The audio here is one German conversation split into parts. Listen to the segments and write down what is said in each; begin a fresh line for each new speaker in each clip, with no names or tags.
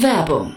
Werbung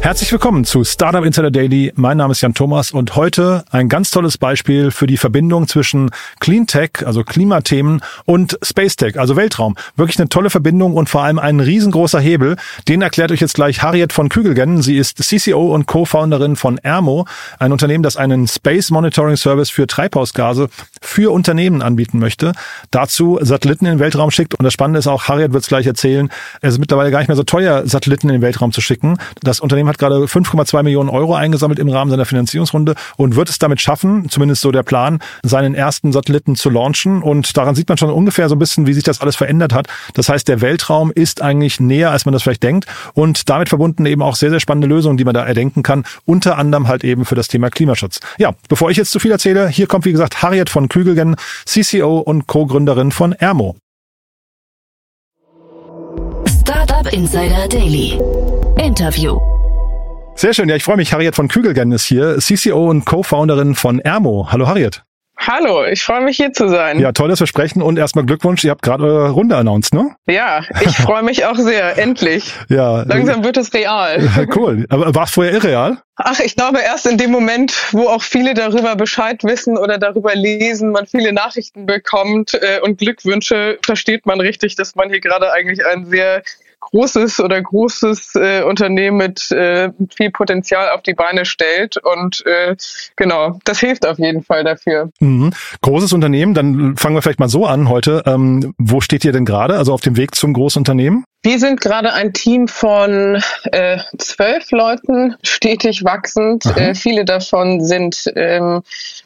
Herzlich willkommen zu Startup Insider Daily. Mein Name ist Jan Thomas und heute ein ganz tolles Beispiel für die Verbindung zwischen Clean Tech, also Klimathemen, und Space Tech, also Weltraum. Wirklich eine tolle Verbindung und vor allem ein riesengroßer Hebel. Den erklärt euch jetzt gleich Harriet von Kügelgen. Sie ist CCO und Co-Founderin von Ermo, ein Unternehmen, das einen Space Monitoring Service für Treibhausgase für Unternehmen anbieten möchte. Dazu Satelliten in den Weltraum schickt. Und das Spannende ist auch, Harriet wird es gleich erzählen, es ist mittlerweile gar nicht mehr so teuer, Satelliten in den Weltraum zu schicken. Das Unternehmen hat gerade 5,2 Millionen Euro eingesammelt im Rahmen seiner Finanzierungsrunde und wird es damit schaffen, zumindest so der Plan, seinen ersten Satelliten zu launchen. Und daran sieht man schon ungefähr so ein bisschen, wie sich das alles verändert hat. Das heißt, der Weltraum ist eigentlich näher, als man das vielleicht denkt. Und damit verbunden eben auch sehr, sehr spannende Lösungen, die man da erdenken kann. Unter anderem halt eben für das Thema Klimaschutz. Ja, bevor ich jetzt zu viel erzähle, hier kommt wie gesagt Harriet von Kügelgen, CCO und Co-Gründerin von Ermo.
Startup Insider Daily. Interview.
Sehr schön. Ja, ich freue mich. Harriet von Kügelgen ist hier, CCO und Co-Founderin von Ermo. Hallo Harriet.
Hallo, ich freue mich hier zu sein.
Ja, tolles Versprechen und erstmal Glückwunsch. Ihr habt gerade eure Runde announced, ne?
Ja, ich freue mich auch sehr. Endlich.
Ja.
Langsam wird es real.
Cool. Aber war es vorher irreal?
Ach, ich glaube erst in dem Moment, wo auch viele darüber Bescheid wissen oder darüber lesen, man viele Nachrichten bekommt äh, und Glückwünsche, versteht man richtig, dass man hier gerade eigentlich ein sehr großes oder großes äh, Unternehmen mit äh, viel Potenzial auf die Beine stellt. Und äh, genau, das hilft auf jeden Fall dafür.
Mhm. Großes Unternehmen, dann fangen wir vielleicht mal so an heute. Ähm, wo steht ihr denn gerade? Also auf dem Weg zum Großunternehmen?
Wir sind gerade ein Team von äh, zwölf Leuten, stetig wachsend. Äh, viele davon sind ähm,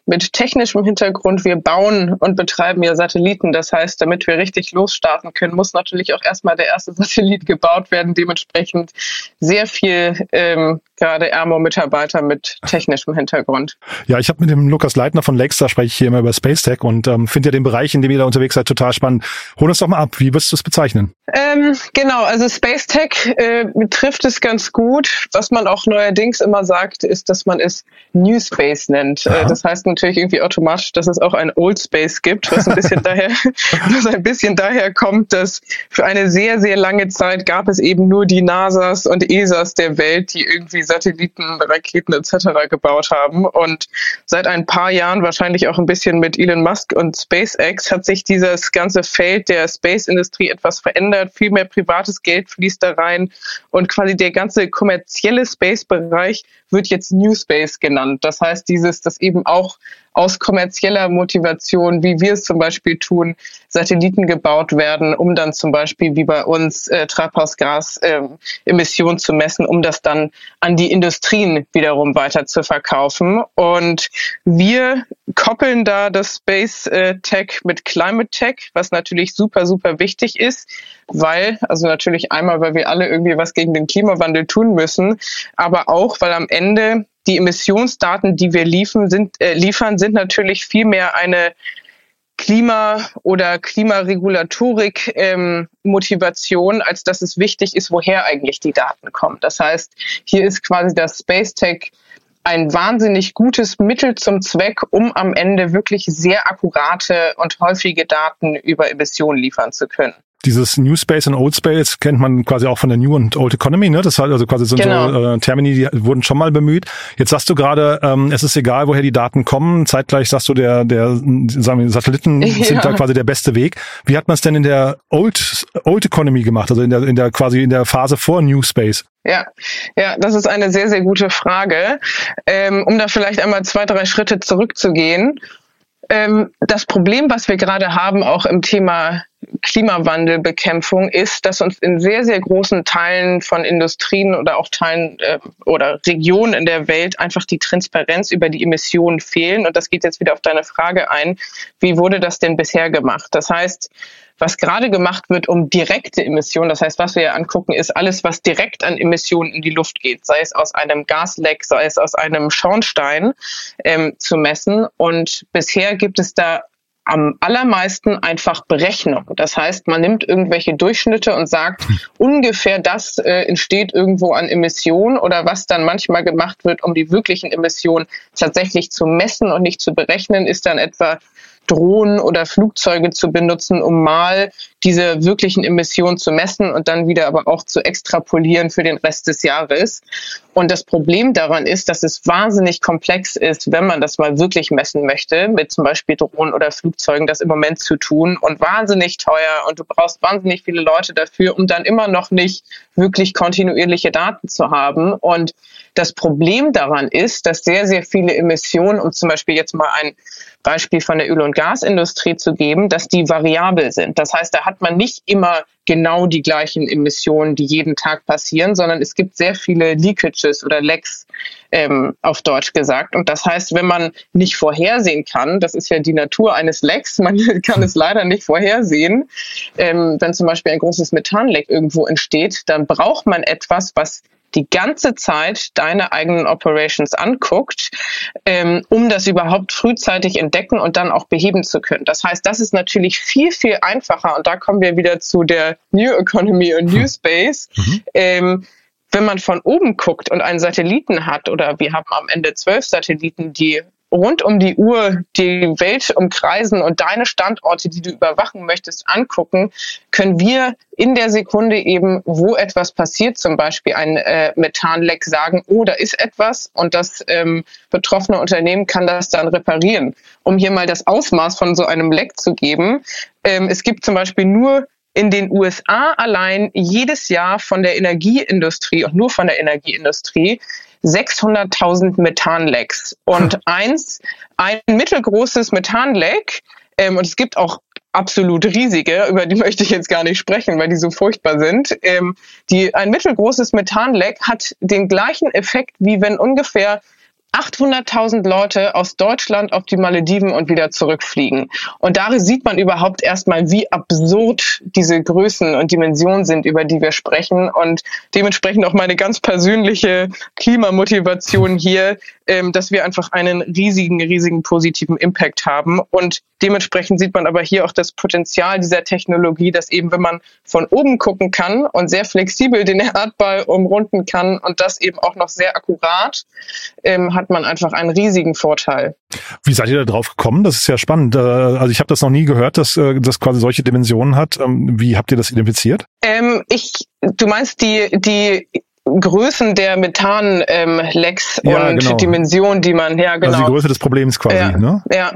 mit technischem Hintergrund. Wir bauen und betreiben ja Satelliten. Das heißt, damit wir richtig losstarten können, muss natürlich auch erstmal der erste Satellit gebaut werden. Dementsprechend sehr viel ähm, gerade Ermo-Mitarbeiter mit technischem Hintergrund.
Ja, ich habe mit dem Lukas Leitner von Lexar spreche ich hier immer über Space Tech und ähm, finde ja den Bereich, in dem ihr da unterwegs seid, total spannend. Hol uns doch mal ab. Wie würdest du es bezeichnen?
Ähm, genau, also Space Tech äh, trifft es ganz gut. Was man auch neuerdings immer sagt, ist, dass man es New Space nennt. Äh, das heißt natürlich irgendwie automatisch, dass es auch ein Old Space gibt, was ein bisschen daher, was ein bisschen daher kommt, dass für eine sehr, sehr lange Zeit gab es eben nur die NASAs und ESAs der Welt, die irgendwie Satelliten, Raketen etc. gebaut haben. Und seit ein paar Jahren, wahrscheinlich auch ein bisschen mit Elon Musk und SpaceX, hat sich dieses ganze Feld der Space-Industrie etwas verändert. Viel mehr privates Geld fließt da rein und quasi der ganze kommerzielle Space-Bereich wird jetzt New Space genannt. Das heißt, dieses, das eben auch aus kommerzieller Motivation, wie wir es zum Beispiel tun, Satelliten gebaut werden, um dann zum Beispiel wie bei uns äh, Treibhausgasemissionen äh, zu messen, um das dann an die Industrien wiederum weiter zu verkaufen. Und wir koppeln da das Space äh, Tech mit Climate Tech, was natürlich super, super wichtig ist, weil, also natürlich einmal, weil wir alle irgendwie was gegen den Klimawandel tun müssen, aber auch, weil am Ende die Emissionsdaten, die wir liefern, sind, äh, liefern, sind natürlich viel mehr eine Klima- oder Klimaregulatorik-Motivation, ähm, als dass es wichtig ist, woher eigentlich die Daten kommen. Das heißt, hier ist quasi das Space Tech ein wahnsinnig gutes Mittel zum Zweck, um am Ende wirklich sehr akkurate und häufige Daten über Emissionen liefern zu können
dieses New Space und Old Space kennt man quasi auch von der New und Old Economy, ne? Das halt also quasi sind genau. so äh, Termini, die wurden schon mal bemüht. Jetzt sagst du gerade, ähm, es ist egal, woher die Daten kommen. Zeitgleich sagst du, der, der, sagen wir, Satelliten ja. sind da quasi der beste Weg. Wie hat man es denn in der Old Old Economy gemacht, also in der in der quasi in der Phase vor New Space?
Ja, ja, das ist eine sehr, sehr gute Frage. Ähm, um da vielleicht einmal zwei, drei Schritte zurückzugehen. Ähm, das Problem, was wir gerade haben, auch im Thema Klimawandelbekämpfung ist, dass uns in sehr, sehr großen Teilen von Industrien oder auch Teilen äh, oder Regionen in der Welt einfach die Transparenz über die Emissionen fehlen. Und das geht jetzt wieder auf deine Frage ein. Wie wurde das denn bisher gemacht? Das heißt, was gerade gemacht wird, um direkte Emissionen, das heißt, was wir angucken, ist alles, was direkt an Emissionen in die Luft geht, sei es aus einem Gasleck, sei es aus einem Schornstein ähm, zu messen. Und bisher gibt es da am allermeisten einfach Berechnung. Das heißt, man nimmt irgendwelche Durchschnitte und sagt, ungefähr das äh, entsteht irgendwo an Emissionen oder was dann manchmal gemacht wird, um die wirklichen Emissionen tatsächlich zu messen und nicht zu berechnen, ist dann etwa Drohnen oder Flugzeuge zu benutzen, um mal diese wirklichen Emissionen zu messen und dann wieder aber auch zu extrapolieren für den Rest des Jahres. Und das Problem daran ist, dass es wahnsinnig komplex ist, wenn man das mal wirklich messen möchte, mit zum Beispiel Drohnen oder Flugzeugen das im Moment zu tun und wahnsinnig teuer und du brauchst wahnsinnig viele Leute dafür, um dann immer noch nicht wirklich kontinuierliche Daten zu haben. Und das Problem daran ist, dass sehr, sehr viele Emissionen, um zum Beispiel jetzt mal ein Beispiel von der Öl- und Gasindustrie zu geben, dass die variabel sind. Das heißt, da hat man nicht immer genau die gleichen Emissionen, die jeden Tag passieren, sondern es gibt sehr viele Leakages oder Lecks ähm, auf Deutsch gesagt. Und das heißt, wenn man nicht vorhersehen kann, das ist ja die Natur eines Lecks, man kann es leider nicht vorhersehen, ähm, wenn zum Beispiel ein großes Methanleck irgendwo entsteht, dann braucht man etwas, was die ganze Zeit deine eigenen Operations anguckt, ähm, um das überhaupt frühzeitig entdecken und dann auch beheben zu können. Das heißt, das ist natürlich viel, viel einfacher und da kommen wir wieder zu der New Economy und New hm. Space. Mhm. Ähm, wenn man von oben guckt und einen Satelliten hat, oder wir haben am Ende zwölf Satelliten, die rund um die Uhr die Welt umkreisen und deine Standorte, die du überwachen möchtest, angucken, können wir in der Sekunde eben, wo etwas passiert, zum Beispiel ein äh, Methanleck, sagen, oh, da ist etwas und das ähm, betroffene Unternehmen kann das dann reparieren. Um hier mal das Ausmaß von so einem Leck zu geben, ähm, es gibt zum Beispiel nur in den USA allein jedes Jahr von der Energieindustrie und nur von der Energieindustrie 600.000 Methanlecks. Und eins, ein mittelgroßes Methanleck, ähm, und es gibt auch absolut riesige, über die möchte ich jetzt gar nicht sprechen, weil die so furchtbar sind. Ähm, die, ein mittelgroßes Methanleck hat den gleichen Effekt, wie wenn ungefähr 800.000 Leute aus Deutschland auf die Malediven und wieder zurückfliegen. Und darin sieht man überhaupt erstmal, wie absurd diese Größen und Dimensionen sind, über die wir sprechen. Und dementsprechend auch meine ganz persönliche Klimamotivation hier, ähm, dass wir einfach einen riesigen, riesigen positiven Impact haben. Und dementsprechend sieht man aber hier auch das Potenzial dieser Technologie, dass eben, wenn man von oben gucken kann und sehr flexibel den Erdball umrunden kann und das eben auch noch sehr akkurat, ähm, hat man einfach einen riesigen Vorteil.
Wie seid ihr da drauf gekommen? Das ist ja spannend. Äh, also ich habe das noch nie gehört, dass äh, das quasi solche Dimensionen hat. Ähm, wie habt ihr das identifiziert?
Ähm, ich, du meinst die die Größen der Methan-Lecks ähm, ja, und genau. Dimensionen, die man, ja
genau. Also die Größe des Problems quasi,
ja,
ne?
Ja.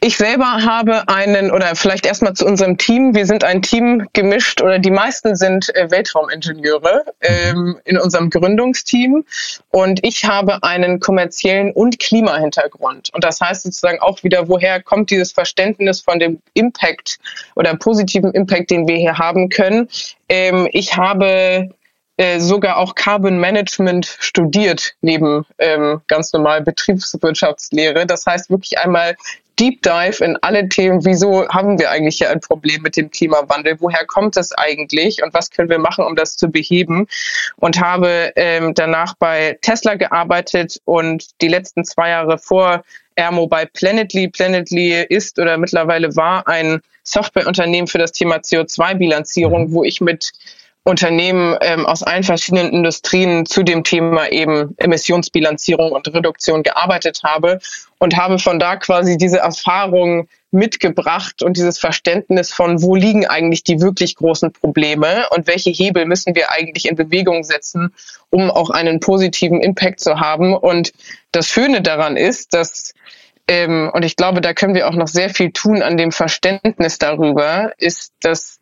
Ich selber habe einen, oder vielleicht erstmal zu unserem Team, wir sind ein Team gemischt, oder die meisten sind äh, Weltraumingenieure ähm, in unserem Gründungsteam und ich habe einen kommerziellen und Klimahintergrund. Und das heißt sozusagen auch wieder, woher kommt dieses Verständnis von dem Impact oder positiven Impact, den wir hier haben können. Ähm, ich habe äh, sogar auch Carbon Management studiert neben ähm, ganz normal Betriebswirtschaftslehre. Das heißt wirklich einmal Deep Dive in alle Themen, wieso haben wir eigentlich hier ein Problem mit dem Klimawandel, woher kommt es eigentlich und was können wir machen, um das zu beheben und habe ähm, danach bei Tesla gearbeitet und die letzten zwei Jahre vor Ermo bei Planetly. Planetly ist oder mittlerweile war ein Softwareunternehmen für das Thema CO2-Bilanzierung, mhm. wo ich mit Unternehmen ähm, aus allen verschiedenen Industrien zu dem Thema eben Emissionsbilanzierung und Reduktion gearbeitet habe und habe von da quasi diese Erfahrung mitgebracht und dieses Verständnis von, wo liegen eigentlich die wirklich großen Probleme und welche Hebel müssen wir eigentlich in Bewegung setzen, um auch einen positiven Impact zu haben. Und das Schöne daran ist, dass ähm, und ich glaube, da können wir auch noch sehr viel tun an dem Verständnis darüber, ist, dass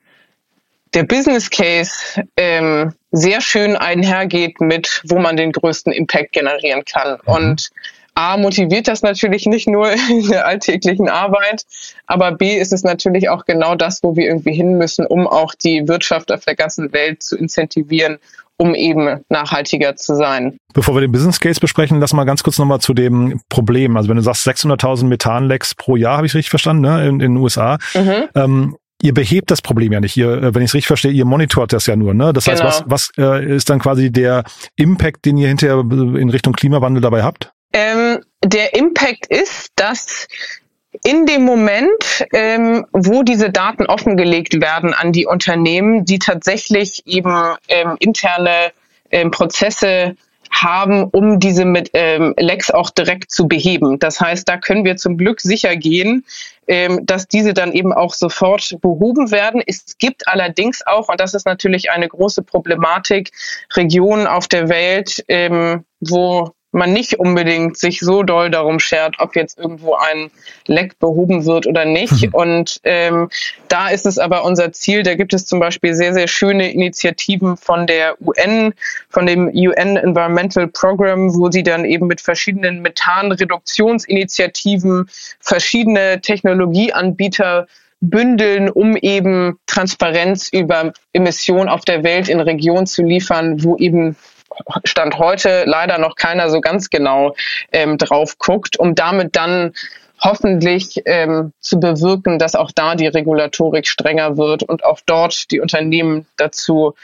der Business Case ähm, sehr schön einhergeht mit, wo man den größten Impact generieren kann. Mhm. Und A, motiviert das natürlich nicht nur in der alltäglichen Arbeit, aber B, ist es natürlich auch genau das, wo wir irgendwie hin müssen, um auch die Wirtschaft auf der ganzen Welt zu incentivieren, um eben nachhaltiger zu sein.
Bevor wir den Business Case besprechen, lass mal ganz kurz nochmal zu dem Problem. Also wenn du sagst 600.000 Methanlecks pro Jahr, habe ich richtig verstanden, ne? in, in den USA. Mhm. Ähm, ihr behebt das Problem ja nicht. Ihr, äh, wenn ich es richtig verstehe, ihr monitort das ja nur. Ne? Das genau. heißt, was, was äh, ist dann quasi der Impact, den ihr hinterher in Richtung Klimawandel dabei habt?
Ähm, der Impact ist, dass in dem Moment, ähm, wo diese Daten offengelegt werden an die Unternehmen, die tatsächlich eben ähm, interne ähm, Prozesse haben, um diese mit ähm, Lecks auch direkt zu beheben. Das heißt, da können wir zum Glück sicher gehen, dass diese dann eben auch sofort behoben werden. Es gibt allerdings auch, und das ist natürlich eine große Problematik, Regionen auf der Welt, ähm, wo man nicht unbedingt sich so doll darum schert, ob jetzt irgendwo ein Leck behoben wird oder nicht. Mhm. Und ähm, da ist es aber unser Ziel. Da gibt es zum Beispiel sehr, sehr schöne Initiativen von der UN, von dem UN Environmental Program, wo sie dann eben mit verschiedenen Methanreduktionsinitiativen verschiedene Technologieanbieter bündeln, um eben Transparenz über Emissionen auf der Welt in Regionen zu liefern, wo eben Stand heute leider noch keiner so ganz genau ähm, drauf guckt, um damit dann hoffentlich ähm, zu bewirken, dass auch da die Regulatorik strenger wird und auch dort die Unternehmen dazu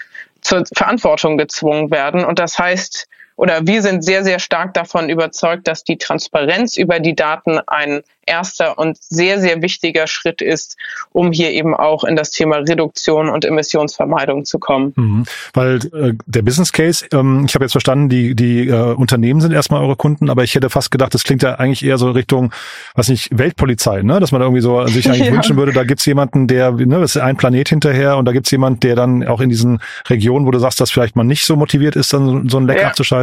zur Verantwortung gezwungen werden. Und das heißt, oder wir sind sehr, sehr stark davon überzeugt, dass die Transparenz über die Daten ein erster und sehr, sehr wichtiger Schritt ist, um hier eben auch in das Thema Reduktion und Emissionsvermeidung zu kommen.
Mhm. Weil äh, der Business Case, ähm, ich habe jetzt verstanden, die, die äh, Unternehmen sind erstmal eure Kunden, aber ich hätte fast gedacht, das klingt ja eigentlich eher so Richtung, was nicht, Weltpolizei, ne? dass man da irgendwie so sich eigentlich ja. wünschen würde, da gibt's jemanden, der, ne, das ist ein Planet hinterher und da gibt's jemand, der dann auch in diesen Regionen, wo du sagst, dass vielleicht man nicht so motiviert ist, dann so ein Leck ja. abzuschalten,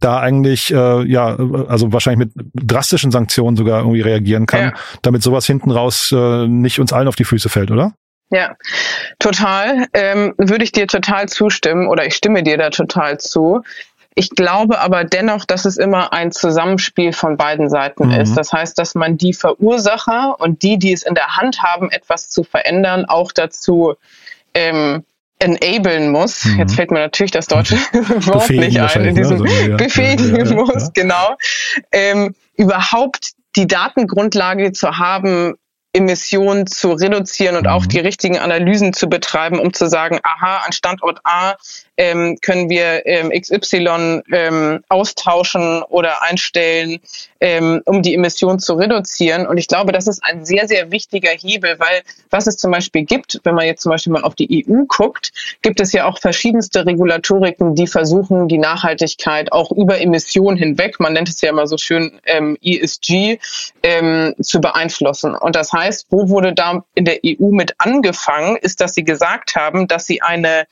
da eigentlich, äh, ja, also wahrscheinlich mit drastischen Sanktionen sogar irgendwie reagieren kann, ja. damit sowas hinten raus äh, nicht uns allen auf die Füße fällt, oder?
Ja, total. Ähm, würde ich dir total zustimmen oder ich stimme dir da total zu. Ich glaube aber dennoch, dass es immer ein Zusammenspiel von beiden Seiten mhm. ist. Das heißt, dass man die Verursacher und die, die es in der Hand haben, etwas zu verändern, auch dazu ähm, enablen muss. Mhm. Jetzt fällt mir natürlich das deutsche Wort nicht ein, in diesem ne? so, ja. befähigen ja, ja, muss, genau. Ähm, überhaupt die Datengrundlage zu haben, Emissionen zu reduzieren und mhm. auch die richtigen Analysen zu betreiben, um zu sagen, aha, an Standort A ähm, können wir ähm, XY ähm, austauschen oder einstellen, ähm, um die Emissionen zu reduzieren. Und ich glaube, das ist ein sehr, sehr wichtiger Hebel, weil was es zum Beispiel gibt, wenn man jetzt zum Beispiel mal auf die EU guckt, gibt es ja auch verschiedenste Regulatoriken, die versuchen, die Nachhaltigkeit auch über Emissionen hinweg, man nennt es ja immer so schön ähm, ESG, ähm, zu beeinflussen. Und das heißt, wo wurde da in der EU mit angefangen, ist, dass sie gesagt haben, dass sie eine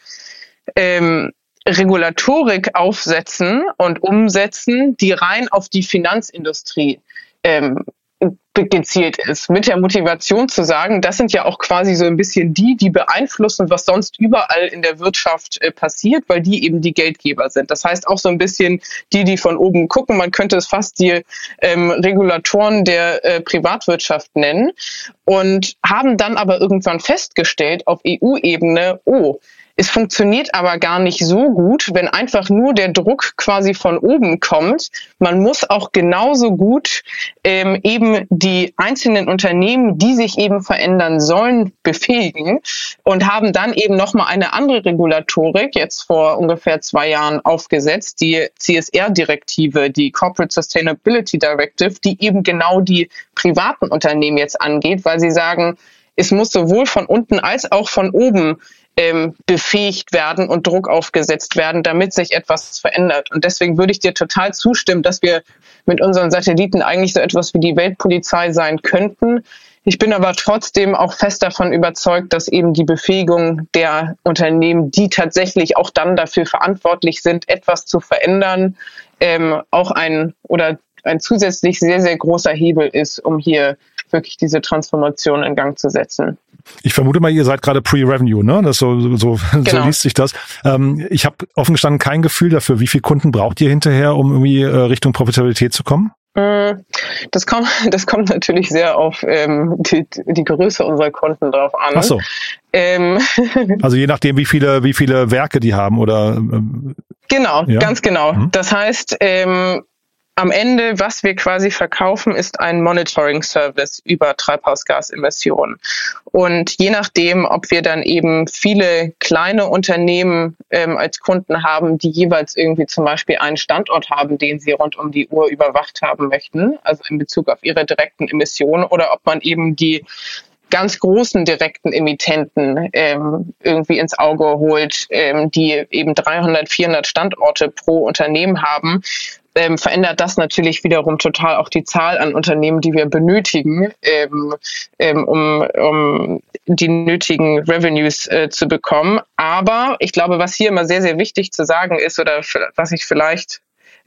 ähm, Regulatorik aufsetzen und umsetzen, die rein auf die Finanzindustrie ähm, gezielt ist, mit der Motivation zu sagen, das sind ja auch quasi so ein bisschen die, die beeinflussen, was sonst überall in der Wirtschaft äh, passiert, weil die eben die Geldgeber sind. Das heißt auch so ein bisschen die, die von oben gucken. Man könnte es fast die ähm, Regulatoren der äh, Privatwirtschaft nennen und haben dann aber irgendwann festgestellt auf EU-Ebene, oh, es funktioniert aber gar nicht so gut, wenn einfach nur der Druck quasi von oben kommt. Man muss auch genauso gut ähm, eben die einzelnen Unternehmen, die sich eben verändern sollen, befähigen und haben dann eben nochmal eine andere Regulatorik jetzt vor ungefähr zwei Jahren aufgesetzt, die CSR-Direktive, die Corporate Sustainability Directive, die eben genau die privaten Unternehmen jetzt angeht, weil sie sagen, es muss sowohl von unten als auch von oben ähm, befähigt werden und Druck aufgesetzt werden, damit sich etwas verändert. Und deswegen würde ich dir total zustimmen, dass wir mit unseren Satelliten eigentlich so etwas wie die Weltpolizei sein könnten. Ich bin aber trotzdem auch fest davon überzeugt, dass eben die Befähigung der Unternehmen, die tatsächlich auch dann dafür verantwortlich sind, etwas zu verändern, ähm, auch ein oder ein zusätzlich sehr, sehr großer Hebel ist, um hier wirklich diese Transformation in Gang zu setzen.
Ich vermute mal, ihr seid gerade Pre-Revenue, ne? Das so, so, genau. so liest sich das. Ähm, ich habe offen gestanden kein Gefühl dafür, wie viele Kunden braucht ihr hinterher, um irgendwie äh, Richtung Profitabilität zu kommen?
Hm, das kommt, das kommt natürlich sehr auf ähm, die, die Größe unserer Kunden drauf an.
Ach so. Ähm, also je nachdem, wie viele, wie viele Werke die haben oder. Ähm,
genau, ja? ganz genau. Mhm. Das heißt, ähm, am Ende, was wir quasi verkaufen, ist ein Monitoring-Service über Treibhausgasemissionen. Und je nachdem, ob wir dann eben viele kleine Unternehmen ähm, als Kunden haben, die jeweils irgendwie zum Beispiel einen Standort haben, den sie rund um die Uhr überwacht haben möchten, also in Bezug auf ihre direkten Emissionen, oder ob man eben die ganz großen direkten Emittenten ähm, irgendwie ins Auge holt, ähm, die eben 300, 400 Standorte pro Unternehmen haben, ähm, verändert das natürlich wiederum total auch die Zahl an Unternehmen, die wir benötigen, ähm, ähm, um, um die nötigen Revenues äh, zu bekommen. Aber ich glaube, was hier immer sehr, sehr wichtig zu sagen ist oder was ich vielleicht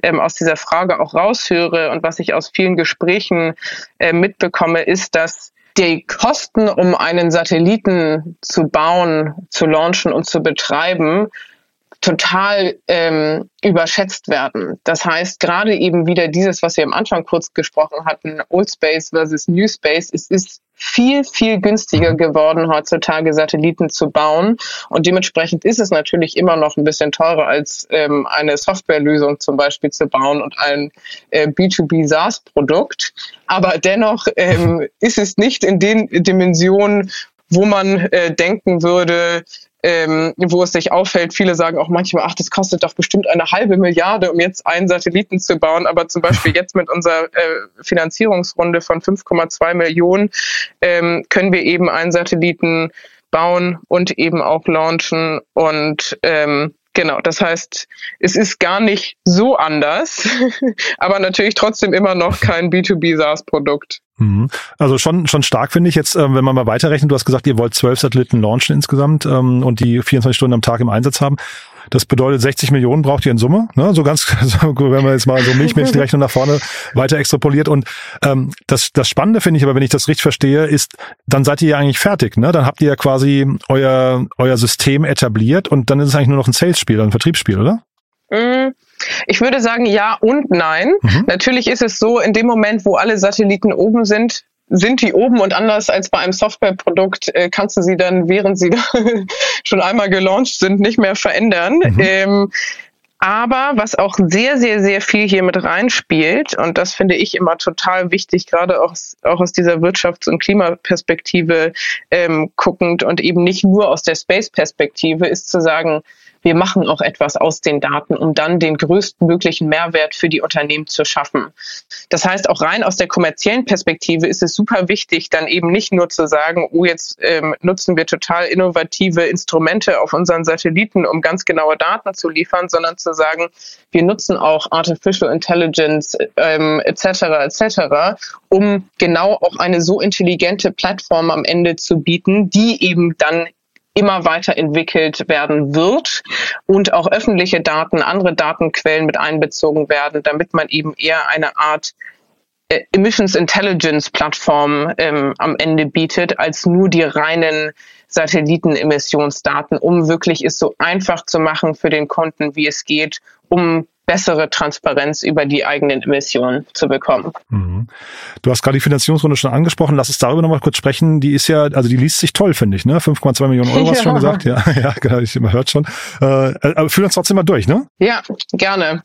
ähm, aus dieser Frage auch raushöre und was ich aus vielen Gesprächen äh, mitbekomme, ist, dass die Kosten, um einen Satelliten zu bauen, zu launchen und zu betreiben, total ähm, überschätzt werden. Das heißt, gerade eben wieder dieses, was wir am Anfang kurz gesprochen hatten, Old Space versus New Space, es ist viel, viel günstiger geworden, heutzutage Satelliten zu bauen. Und dementsprechend ist es natürlich immer noch ein bisschen teurer, als ähm, eine Softwarelösung zum Beispiel zu bauen und ein äh, B2B SaaS-Produkt. Aber dennoch ähm, ist es nicht in den Dimensionen, wo man äh, denken würde, ähm, wo es sich auffällt, viele sagen auch manchmal, ach, das kostet doch bestimmt eine halbe Milliarde, um jetzt einen Satelliten zu bauen. Aber zum Beispiel jetzt mit unserer äh, Finanzierungsrunde von 5,2 Millionen ähm, können wir eben einen Satelliten bauen und eben auch launchen und ähm, Genau, das heißt, es ist gar nicht so anders, aber natürlich trotzdem immer noch kein B2B SaaS-Produkt.
Mhm. Also schon, schon stark finde ich jetzt, äh, wenn man mal weiterrechnet, du hast gesagt, ihr wollt zwölf Satelliten launchen insgesamt ähm, und die 24 Stunden am Tag im Einsatz haben. Das bedeutet, 60 Millionen braucht ihr in Summe, ne? so ganz, wenn man jetzt mal so milchmäßig die Rechnung nach vorne weiter extrapoliert. Und ähm, das, das Spannende finde ich aber, wenn ich das richtig verstehe, ist, dann seid ihr ja eigentlich fertig. Ne? Dann habt ihr ja quasi euer, euer System etabliert und dann ist es eigentlich nur noch ein Sales-Spiel, ein Vertriebsspiel, oder?
Mhm. Ich würde sagen ja und nein. Mhm. Natürlich ist es so, in dem Moment, wo alle Satelliten oben sind, sind die oben und anders als bei einem Softwareprodukt äh, kannst du sie dann, während sie schon einmal gelauncht sind, nicht mehr verändern. Mhm. Ähm, aber was auch sehr, sehr, sehr viel hier mit reinspielt, und das finde ich immer total wichtig, gerade auch, auch aus dieser Wirtschafts- und Klimaperspektive ähm, guckend und eben nicht nur aus der Space-Perspektive, ist zu sagen, wir machen auch etwas aus den Daten, um dann den größtmöglichen Mehrwert für die Unternehmen zu schaffen. Das heißt, auch rein aus der kommerziellen Perspektive ist es super wichtig, dann eben nicht nur zu sagen, oh, jetzt ähm, nutzen wir total innovative Instrumente auf unseren Satelliten, um ganz genaue Daten zu liefern, sondern zu sagen, wir nutzen auch Artificial Intelligence ähm, etc. etc., um genau auch eine so intelligente Plattform am Ende zu bieten, die eben dann immer weiterentwickelt werden wird und auch öffentliche Daten, andere Datenquellen mit einbezogen werden, damit man eben eher eine Art äh, Emissions Intelligence Plattform ähm, am Ende bietet, als nur die reinen Satellitenemissionsdaten, um wirklich es so einfach zu machen für den Kunden, wie es geht, um bessere Transparenz über die eigenen Emissionen zu bekommen. Mhm.
Du hast gerade die Finanzierungsrunde schon angesprochen. Lass uns darüber nochmal kurz sprechen. Die ist ja, also die liest sich toll, finde ich, ne? 5,2 Millionen Euro, hast du schon gesagt? Ja, ja, genau, ich immer hört schon. Äh, aber führ uns trotzdem mal durch, ne?
Ja, gerne.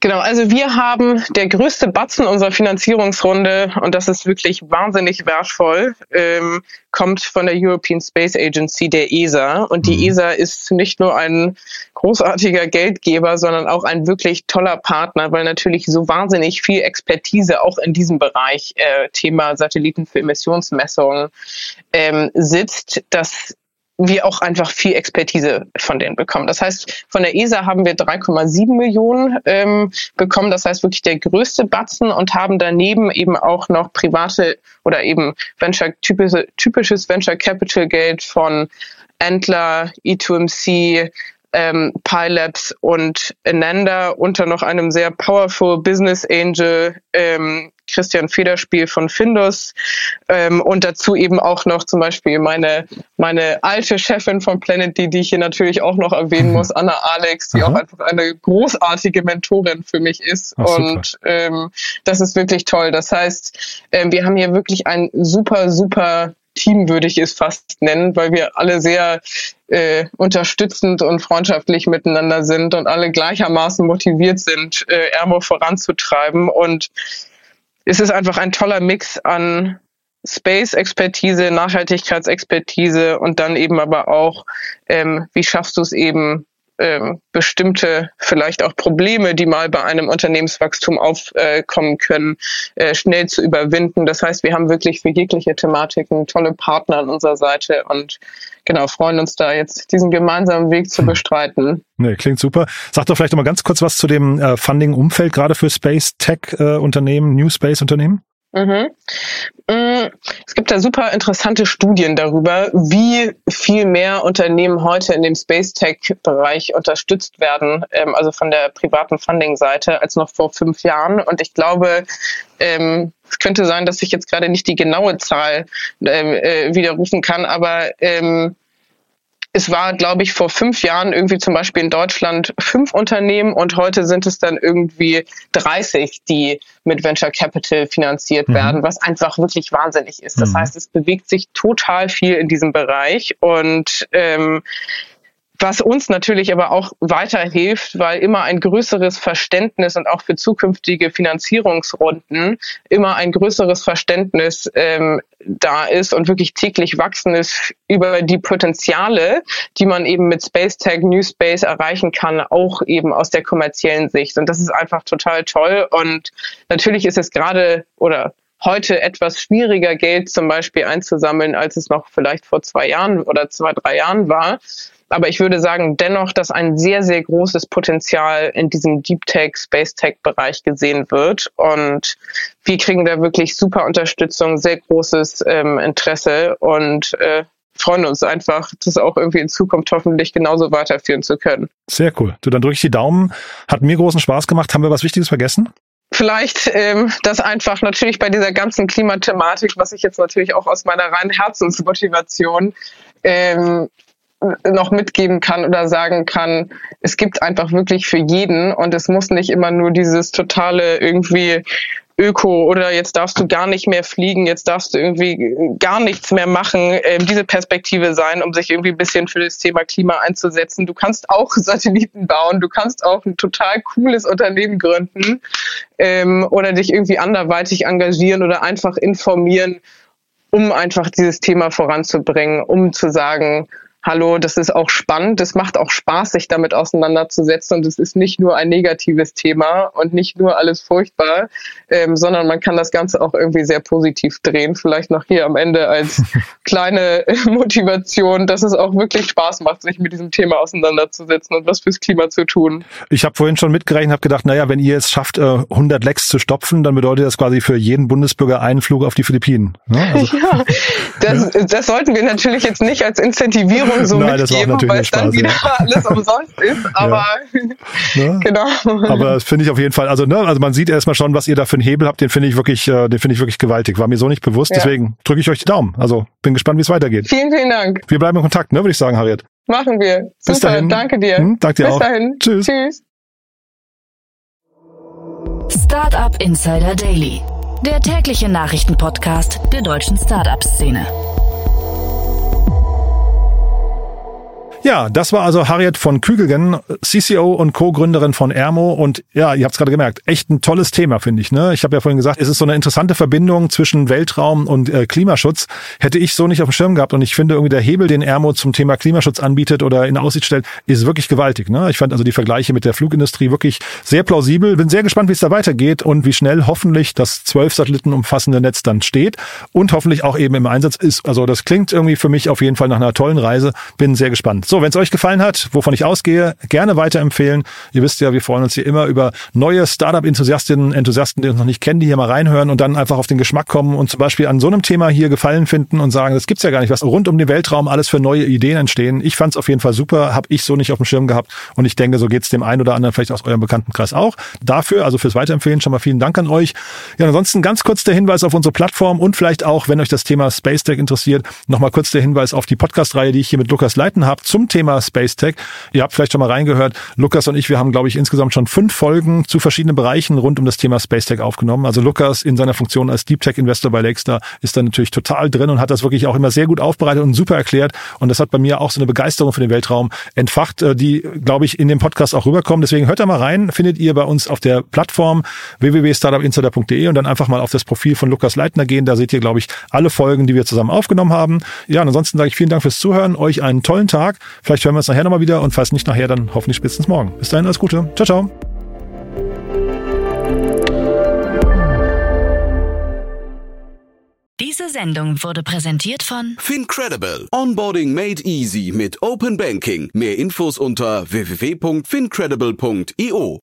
Genau, also wir haben der größte Batzen unserer Finanzierungsrunde und das ist wirklich wahnsinnig wertvoll, ähm, kommt von der European Space Agency, der ESA. Und die mhm. ESA ist nicht nur ein großartiger Geldgeber, sondern auch ein wirklich toller Partner, weil natürlich so wahnsinnig viel Expertise auch in diesem Bereich äh, Thema Satelliten für Emissionsmessungen ähm, sitzt, dass wir auch einfach viel Expertise von denen bekommen. Das heißt, von der ESA haben wir 3,7 Millionen ähm, bekommen. Das heißt wirklich der größte Batzen und haben daneben eben auch noch private oder eben Venture typische, typisches Venture Capital Geld von Entler, E2MC, ähm, PyLabs und Ananda unter noch einem sehr powerful Business Angel ähm, Christian Federspiel von Findus ähm, und dazu eben auch noch zum Beispiel meine, meine alte Chefin von Planet D, die ich hier natürlich auch noch erwähnen muss, Anna Alex, die Aha. auch einfach eine großartige Mentorin für mich ist. Ach, und ähm, das ist wirklich toll. Das heißt, ähm, wir haben hier wirklich ein super, super Team würde ich es fast nennen, weil wir alle sehr äh, unterstützend und freundschaftlich miteinander sind und alle gleichermaßen motiviert sind, äh, Ermo voranzutreiben. Und es ist einfach ein toller Mix an Space-Expertise, Nachhaltigkeitsexpertise und dann eben aber auch, ähm, wie schaffst du es eben, ähm, bestimmte vielleicht auch Probleme, die mal bei einem Unternehmenswachstum aufkommen äh, können, äh, schnell zu überwinden. Das heißt, wir haben wirklich für jegliche Thematiken tolle Partner an unserer Seite und genau freuen uns da jetzt diesen gemeinsamen Weg zu hm. bestreiten.
Nee, klingt super. Sag doch vielleicht noch mal ganz kurz was zu dem äh, Funding-Umfeld gerade für Space Tech-Unternehmen, äh, New Space-Unternehmen. Mhm.
Mm, es gibt da super interessante Studien darüber, wie viel mehr Unternehmen heute in dem Space Tech-Bereich unterstützt werden, ähm, also von der privaten Funding-Seite, als noch vor fünf Jahren. Und ich glaube, ähm, es könnte sein, dass ich jetzt gerade nicht die genaue Zahl ähm, äh, widerrufen kann, aber es war, glaube ich, vor fünf Jahren irgendwie zum Beispiel in Deutschland fünf Unternehmen und heute sind es dann irgendwie 30, die mit Venture Capital finanziert mhm. werden, was einfach wirklich wahnsinnig ist. Das mhm. heißt, es bewegt sich total viel in diesem Bereich und ähm, was uns natürlich aber auch weiterhilft, weil immer ein größeres Verständnis und auch für zukünftige Finanzierungsrunden immer ein größeres Verständnis ähm, da ist und wirklich täglich wachsen ist über die Potenziale, die man eben mit Space Tech, New Space erreichen kann, auch eben aus der kommerziellen Sicht. Und das ist einfach total toll. Und natürlich ist es gerade oder heute etwas schwieriger, Geld zum Beispiel einzusammeln, als es noch vielleicht vor zwei Jahren oder zwei, drei Jahren war. Aber ich würde sagen dennoch, dass ein sehr, sehr großes Potenzial in diesem Deep Tech, Space Tech Bereich gesehen wird. Und wir kriegen da wirklich super Unterstützung, sehr großes ähm, Interesse und äh, freuen uns einfach, das auch irgendwie in Zukunft hoffentlich genauso weiterführen zu können.
Sehr cool. Du, dann drücke ich die Daumen. Hat mir großen Spaß gemacht. Haben wir was Wichtiges vergessen?
Vielleicht ähm, das einfach natürlich bei dieser ganzen Klimathematik, was ich jetzt natürlich auch aus meiner reinen Herzensmotivation ähm, noch mitgeben kann oder sagen kann, es gibt einfach wirklich für jeden und es muss nicht immer nur dieses totale irgendwie Öko oder jetzt darfst du gar nicht mehr fliegen, jetzt darfst du irgendwie gar nichts mehr machen, ähm, diese Perspektive sein, um sich irgendwie ein bisschen für das Thema Klima einzusetzen. Du kannst auch Satelliten bauen, du kannst auch ein total cooles Unternehmen gründen ähm, oder dich irgendwie anderweitig engagieren oder einfach informieren, um einfach dieses Thema voranzubringen, um zu sagen, hallo, das ist auch spannend, das macht auch Spaß, sich damit auseinanderzusetzen und es ist nicht nur ein negatives Thema und nicht nur alles furchtbar, ähm, sondern man kann das Ganze auch irgendwie sehr positiv drehen. Vielleicht noch hier am Ende als kleine Motivation, dass es auch wirklich Spaß macht, sich mit diesem Thema auseinanderzusetzen und was fürs Klima zu tun.
Ich habe vorhin schon mitgerechnet, habe gedacht, naja, wenn ihr es schafft, 100 äh, Lecks zu stopfen, dann bedeutet das quasi für jeden Bundesbürger einen Flug auf die Philippinen.
Ne? Also, ja, das, das sollten wir natürlich jetzt nicht als Incentivierung Werbung so Nein, mitgeben, weil es dann wieder ja. alles umsonst ist. Aber
ja. ne? genau. Aber das finde ich auf jeden Fall. Also ne, also man sieht erstmal schon, was ihr da für einen Hebel habt. Den finde ich wirklich, äh, den finde ich wirklich gewaltig. War mir so nicht bewusst. Ja. Deswegen drücke ich euch die Daumen. Also bin gespannt, wie es weitergeht.
Vielen, vielen Dank.
Wir bleiben in Kontakt, ne, würde ich sagen, Harriet.
Machen wir. Super. Bis dahin. Danke dir. Hm,
danke dir
Bis
auch.
dahin. Tschüss. Tschüss.
Startup Insider Daily, der tägliche Nachrichtenpodcast der deutschen Startup-Szene.
Ja, das war also Harriet von Kügelgen, CCO und Co-Gründerin von Ermo. Und ja, ihr habt es gerade gemerkt, echt ein tolles Thema, finde ich. Ne? Ich habe ja vorhin gesagt, es ist so eine interessante Verbindung zwischen Weltraum und äh, Klimaschutz. Hätte ich so nicht auf dem Schirm gehabt. Und ich finde irgendwie der Hebel, den Ermo zum Thema Klimaschutz anbietet oder in Aussicht stellt, ist wirklich gewaltig. Ne? Ich fand also die Vergleiche mit der Flugindustrie wirklich sehr plausibel. Bin sehr gespannt, wie es da weitergeht und wie schnell hoffentlich das zwölf Satelliten umfassende Netz dann steht und hoffentlich auch eben im Einsatz ist. Also das klingt irgendwie für mich auf jeden Fall nach einer tollen Reise. Bin sehr gespannt. So, wenn es euch gefallen hat, wovon ich ausgehe, gerne weiterempfehlen. Ihr wisst ja, wir freuen uns hier immer über neue Startup-Enthusiastinnen, Enthusiasten, die uns noch nicht kennen, die hier mal reinhören und dann einfach auf den Geschmack kommen und zum Beispiel an so einem Thema hier Gefallen finden und sagen, das gibt's ja gar nicht, was rund um den Weltraum alles für neue Ideen entstehen. Ich fand's auf jeden Fall super, habe ich so nicht auf dem Schirm gehabt und ich denke, so geht's dem einen oder anderen vielleicht aus eurem Bekanntenkreis auch. Dafür, also fürs Weiterempfehlen, schon mal vielen Dank an euch. Ja, ansonsten ganz kurz der Hinweis auf unsere Plattform und vielleicht auch, wenn euch das Thema Space Tech interessiert, nochmal kurz der Hinweis auf die Podcast-Reihe, die ich hier mit Lukas leiten habe zum Thema Space Tech. Ihr habt vielleicht schon mal reingehört. Lukas und ich, wir haben, glaube ich, insgesamt schon fünf Folgen zu verschiedenen Bereichen rund um das Thema Space Tech aufgenommen. Also Lukas in seiner Funktion als Deep Tech Investor bei Lakestar ist da natürlich total drin und hat das wirklich auch immer sehr gut aufbereitet und super erklärt. Und das hat bei mir auch so eine Begeisterung für den Weltraum entfacht, äh, die, glaube ich, in dem Podcast auch rüberkommt. Deswegen hört da mal rein. Findet ihr bei uns auf der Plattform www.startupinsider.de und dann einfach mal auf das Profil von Lukas Leitner gehen. Da seht ihr, glaube ich, alle Folgen, die wir zusammen aufgenommen haben. Ja, ansonsten sage ich vielen Dank fürs Zuhören. Euch einen tollen Tag. Vielleicht hören wir uns nachher nochmal wieder und falls nicht nachher, dann hoffentlich spätestens morgen. Bis dahin, alles Gute. Ciao, ciao.
Diese Sendung wurde präsentiert von
Fincredible. Onboarding made easy mit Open Banking. Mehr Infos unter www.fincredible.io.